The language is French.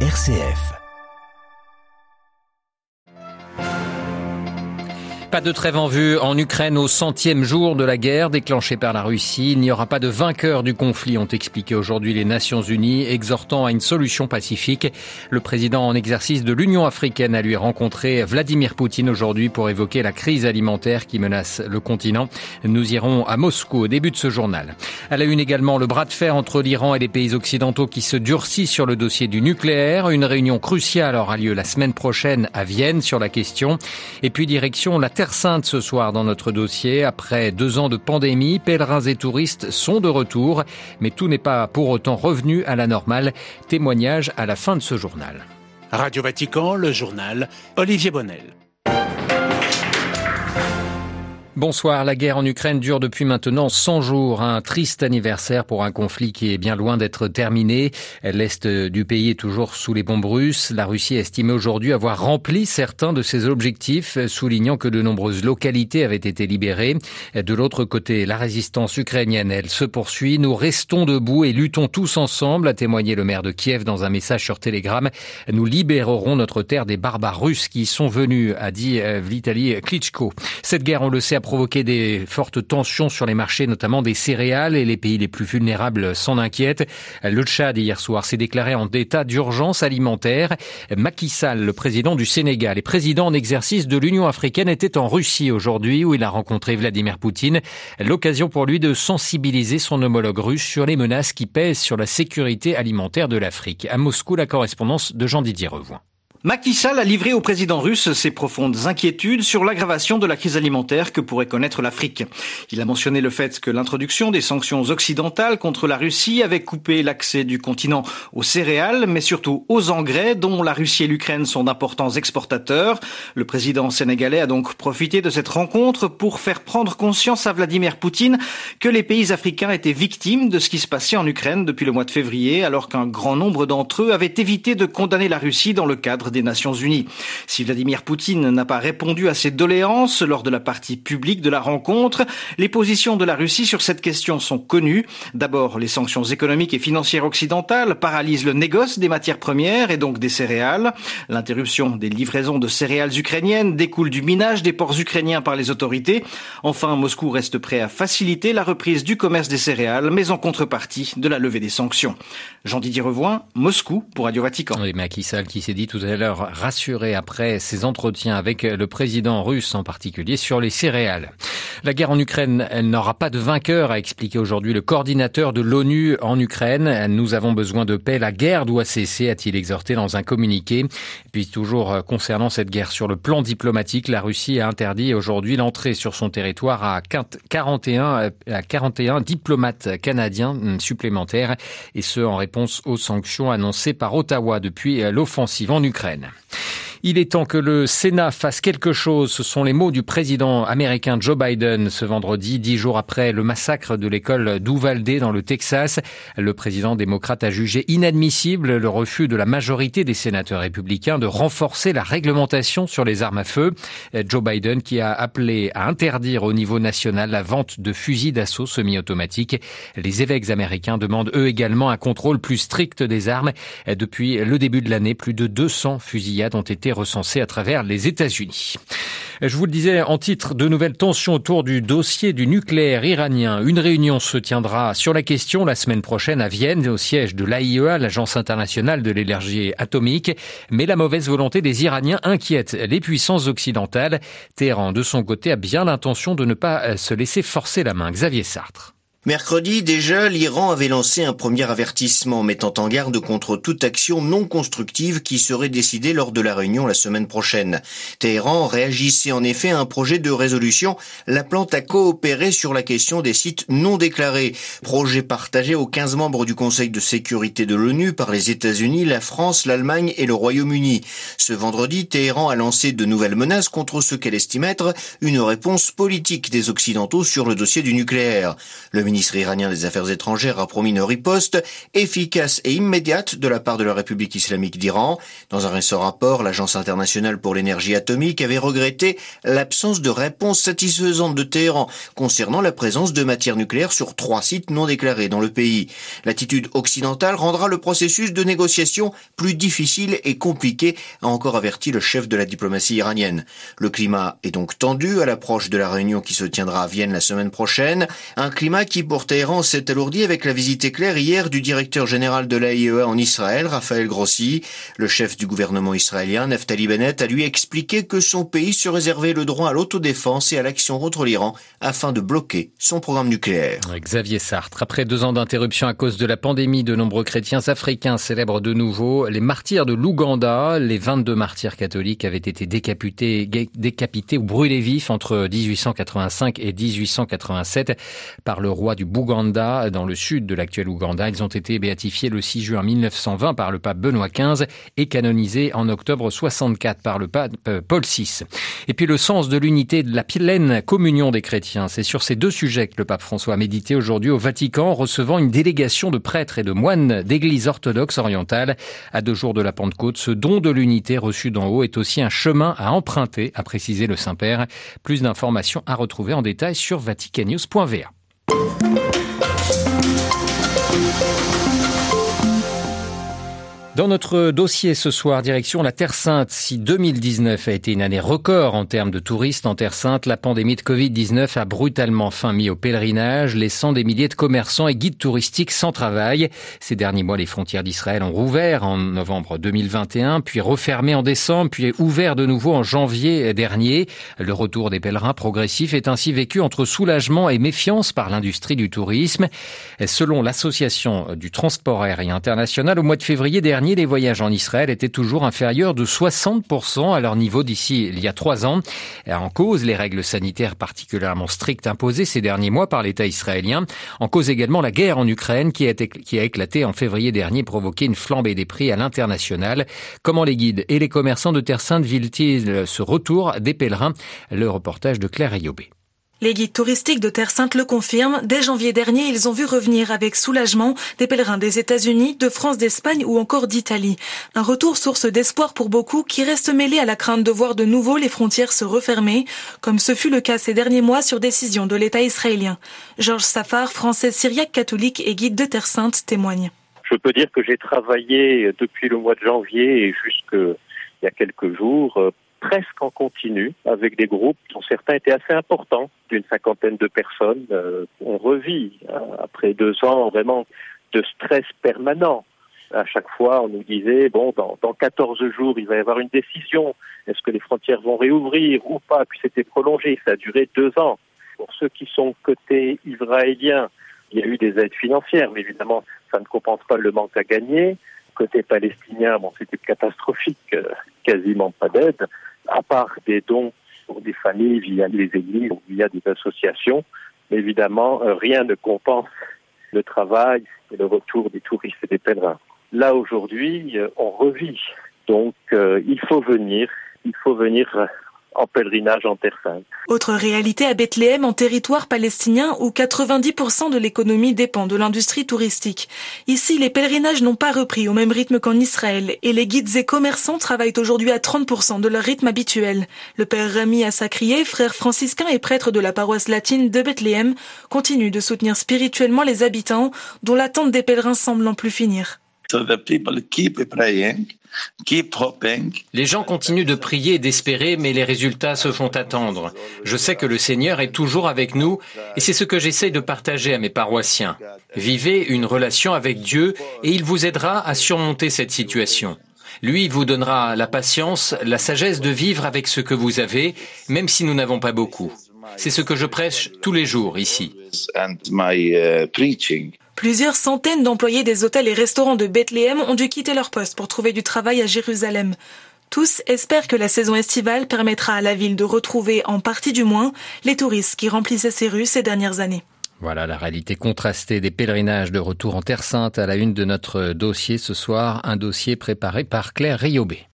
RCF. Pas de trêve en vue en Ukraine au centième jour de la guerre déclenchée par la Russie. Il n'y aura pas de vainqueur du conflit, ont expliqué aujourd'hui les Nations Unies, exhortant à une solution pacifique. Le président en exercice de l'Union africaine a lui rencontré Vladimir Poutine aujourd'hui pour évoquer la crise alimentaire qui menace le continent. Nous irons à Moscou au début de ce journal. À la une également, le bras de fer entre l'Iran et les pays occidentaux qui se durcit sur le dossier du nucléaire. Une réunion cruciale aura lieu la semaine prochaine à Vienne sur la question. Et puis direction la Terre Sainte ce soir dans notre dossier. Après deux ans de pandémie, pèlerins et touristes sont de retour, mais tout n'est pas pour autant revenu à la normale. Témoignage à la fin de ce journal. Radio Vatican, le journal Olivier Bonnel. Bonsoir. La guerre en Ukraine dure depuis maintenant 100 jours. Un triste anniversaire pour un conflit qui est bien loin d'être terminé. L'Est du pays est toujours sous les bombes russes. La Russie estime aujourd'hui avoir rempli certains de ses objectifs, soulignant que de nombreuses localités avaient été libérées. De l'autre côté, la résistance ukrainienne, elle se poursuit. Nous restons debout et luttons tous ensemble, a témoigné le maire de Kiev dans un message sur Telegram. Nous libérerons notre terre des barbares russes qui sont venus, a dit Vitaly Klitschko. Cette guerre, on le sait, provoqué des fortes tensions sur les marchés, notamment des céréales, et les pays les plus vulnérables s'en inquiètent. Le Tchad, hier soir, s'est déclaré en état d'urgence alimentaire. Macky Sall, le président du Sénégal et président en exercice de l'Union africaine, était en Russie aujourd'hui, où il a rencontré Vladimir Poutine. L'occasion pour lui de sensibiliser son homologue russe sur les menaces qui pèsent sur la sécurité alimentaire de l'Afrique. À Moscou, la correspondance de Jean-Didier Revoin. Macky Sall a livré au président russe ses profondes inquiétudes sur l'aggravation de la crise alimentaire que pourrait connaître l'Afrique. Il a mentionné le fait que l'introduction des sanctions occidentales contre la Russie avait coupé l'accès du continent aux céréales, mais surtout aux engrais dont la Russie et l'Ukraine sont d'importants exportateurs. Le président sénégalais a donc profité de cette rencontre pour faire prendre conscience à Vladimir Poutine que les pays africains étaient victimes de ce qui se passait en Ukraine depuis le mois de février, alors qu'un grand nombre d'entre eux avaient évité de condamner la Russie dans le cadre des Nations Unies. Si Vladimir Poutine n'a pas répondu à ces doléances lors de la partie publique de la rencontre, les positions de la Russie sur cette question sont connues. D'abord, les sanctions économiques et financières occidentales paralysent le négoce des matières premières et donc des céréales. L'interruption des livraisons de céréales ukrainiennes découle du minage des ports ukrainiens par les autorités. Enfin, Moscou reste prêt à faciliter la reprise du commerce des céréales, mais en contrepartie de la levée des sanctions. Jean-Didier Revoin, Moscou pour Radio Vatican. Macky Sall qui s'est dit tout à rassuré après ses entretiens avec le président russe en particulier sur les céréales. La guerre en Ukraine, elle n'aura pas de vainqueur, a expliqué aujourd'hui le coordinateur de l'ONU en Ukraine. Nous avons besoin de paix. La guerre doit cesser, a-t-il exhorté dans un communiqué. Puis toujours concernant cette guerre sur le plan diplomatique, la Russie a interdit aujourd'hui l'entrée sur son territoire à 41, à 41 diplomates canadiens supplémentaires et ce en réponse aux sanctions annoncées par Ottawa depuis l'offensive en Ukraine. Ukraine. Il est temps que le Sénat fasse quelque chose. Ce sont les mots du président américain Joe Biden ce vendredi, dix jours après le massacre de l'école d'Uvalde dans le Texas. Le président démocrate a jugé inadmissible le refus de la majorité des sénateurs républicains de renforcer la réglementation sur les armes à feu. Joe Biden qui a appelé à interdire au niveau national la vente de fusils d'assaut semi-automatiques. Les évêques américains demandent eux également un contrôle plus strict des armes. Depuis le début de l'année, plus de 200 fusillades ont été recensées à travers les États-Unis. Je vous le disais en titre, de nouvelles tensions autour du dossier du nucléaire iranien. Une réunion se tiendra sur la question la semaine prochaine à Vienne, au siège de l'AIEA, l'Agence internationale de l'énergie atomique. Mais la mauvaise volonté des Iraniens inquiète les puissances occidentales. Téhéran, de son côté, a bien l'intention de ne pas se laisser forcer la main. Xavier Sartre. Mercredi déjà, l'Iran avait lancé un premier avertissement mettant en garde contre toute action non constructive qui serait décidée lors de la réunion la semaine prochaine. Téhéran réagissait en effet à un projet de résolution l'appelant à coopérer sur la question des sites non déclarés, projet partagé aux 15 membres du Conseil de sécurité de l'ONU par les États-Unis, la France, l'Allemagne et le Royaume-Uni. Ce vendredi, Téhéran a lancé de nouvelles menaces contre ce qu'elle estime être une réponse politique des Occidentaux sur le dossier du nucléaire. Ministre iranien des Affaires étrangères a promis une riposte efficace et immédiate de la part de la République islamique d'Iran. Dans un récent rapport, l'Agence internationale pour l'énergie atomique avait regretté l'absence de réponse satisfaisante de Téhéran concernant la présence de matières nucléaires sur trois sites non déclarés dans le pays. L'attitude occidentale rendra le processus de négociation plus difficile et compliqué, a encore averti le chef de la diplomatie iranienne. Le climat est donc tendu à l'approche de la réunion qui se tiendra à Vienne la semaine prochaine. Un climat qui, pour Téhéran, s'est alourdi avec la visite éclair hier du directeur général de l'AIEA en Israël, Raphaël Grossi. Le chef du gouvernement israélien, Naftali Bennett, a lui expliqué que son pays se réservait le droit à l'autodéfense et à l'action contre l'Iran afin de bloquer son programme nucléaire. Xavier Sartre, après deux ans d'interruption à cause de la pandémie, de nombreux chrétiens africains célèbrent de nouveau les martyrs de l'Ouganda. Les 22 martyrs catholiques avaient été décapités, décapités ou brûlés vifs entre 1885 et 1887 par le roi du Bouganda dans le sud de l'actuel Ouganda. Ils ont été béatifiés le 6 juin 1920 par le pape Benoît XV et canonisés en octobre 64 par le pape euh, Paul VI. Et puis le sens de l'unité de la pleine communion des chrétiens. C'est sur ces deux sujets que le pape François a médité aujourd'hui au Vatican, recevant une délégation de prêtres et de moines d'église orthodoxe orientale. À deux jours de la Pentecôte, ce don de l'unité reçu d'en haut est aussi un chemin à emprunter, a précisé le Saint-Père. Plus d'informations à retrouver en détail sur vaticannews.va. Dans notre dossier ce soir, direction la Terre Sainte. Si 2019 a été une année record en termes de touristes en Terre Sainte, la pandémie de Covid-19 a brutalement fin mis au pèlerinage, laissant des milliers de commerçants et guides touristiques sans travail. Ces derniers mois, les frontières d'Israël ont rouvert en novembre 2021, puis refermé en décembre, puis ouvert de nouveau en janvier dernier. Le retour des pèlerins progressifs est ainsi vécu entre soulagement et méfiance par l'industrie du tourisme. Selon l'association du transport aérien international, au mois de février dernier, les voyages en Israël étaient toujours inférieurs de 60% à leur niveau d'ici il y a trois ans. En cause, les règles sanitaires particulièrement strictes imposées ces derniers mois par l'État israélien. En cause également la guerre en Ukraine qui a, éclaté en février dernier, provoqué une flambée des prix à l'international. Comment les guides et les commerçants de Terre Sainte vivent-ils ce retour des pèlerins? Le reportage de Claire Ayobé. Les guides touristiques de Terre Sainte le confirment. Dès janvier dernier, ils ont vu revenir avec soulagement des pèlerins des États-Unis, de France, d'Espagne ou encore d'Italie. Un retour source d'espoir pour beaucoup qui restent mêlés à la crainte de voir de nouveau les frontières se refermer, comme ce fut le cas ces derniers mois sur décision de l'État israélien. Georges Safar, français syriaque catholique et guide de Terre Sainte, témoigne. Je peux dire que j'ai travaillé depuis le mois de janvier et jusqu'il y a quelques jours presque en continu avec des groupes dont certains étaient assez importants, d'une cinquantaine de personnes. Euh, on revit hein, après deux ans vraiment de stress permanent. À chaque fois, on nous disait, bon, dans, dans 14 jours, il va y avoir une décision. Est-ce que les frontières vont réouvrir ou pas? Puis c'était prolongé, ça a duré deux ans. Pour ceux qui sont côté israélien, il y a eu des aides financières, mais évidemment, ça ne compense pas le manque à gagner. Côté palestinien, bon, c'était catastrophique, euh, quasiment pas d'aide à part des dons pour des familles via les églises ou via des associations, mais évidemment, euh, rien ne compense le travail et le retour des touristes et des pèlerins. Là, aujourd'hui, euh, on revit. Donc, il faut venir, il faut venir en pèlerinage en Terre Sainte. Autre réalité à Bethléem, en territoire palestinien où 90% de l'économie dépend de l'industrie touristique. Ici, les pèlerinages n'ont pas repris au même rythme qu'en Israël et les guides et commerçants travaillent aujourd'hui à 30% de leur rythme habituel. Le père Rami Assacrié, frère franciscain et prêtre de la paroisse latine de Bethléem, continue de soutenir spirituellement les habitants dont l'attente des pèlerins semble n'en plus finir. Les gens continuent de prier et d'espérer, mais les résultats se font attendre. Je sais que le Seigneur est toujours avec nous et c'est ce que j'essaie de partager à mes paroissiens. Vivez une relation avec Dieu et il vous aidera à surmonter cette situation. Lui vous donnera la patience, la sagesse de vivre avec ce que vous avez, même si nous n'avons pas beaucoup. C'est ce que je prêche tous les jours ici. Plusieurs centaines d'employés des hôtels et restaurants de Bethléem ont dû quitter leur poste pour trouver du travail à Jérusalem. Tous espèrent que la saison estivale permettra à la ville de retrouver, en partie du moins, les touristes qui remplissaient ses rues ces dernières années. Voilà la réalité contrastée des pèlerinages de retour en Terre Sainte à la une de notre dossier ce soir, un dossier préparé par Claire Riobé.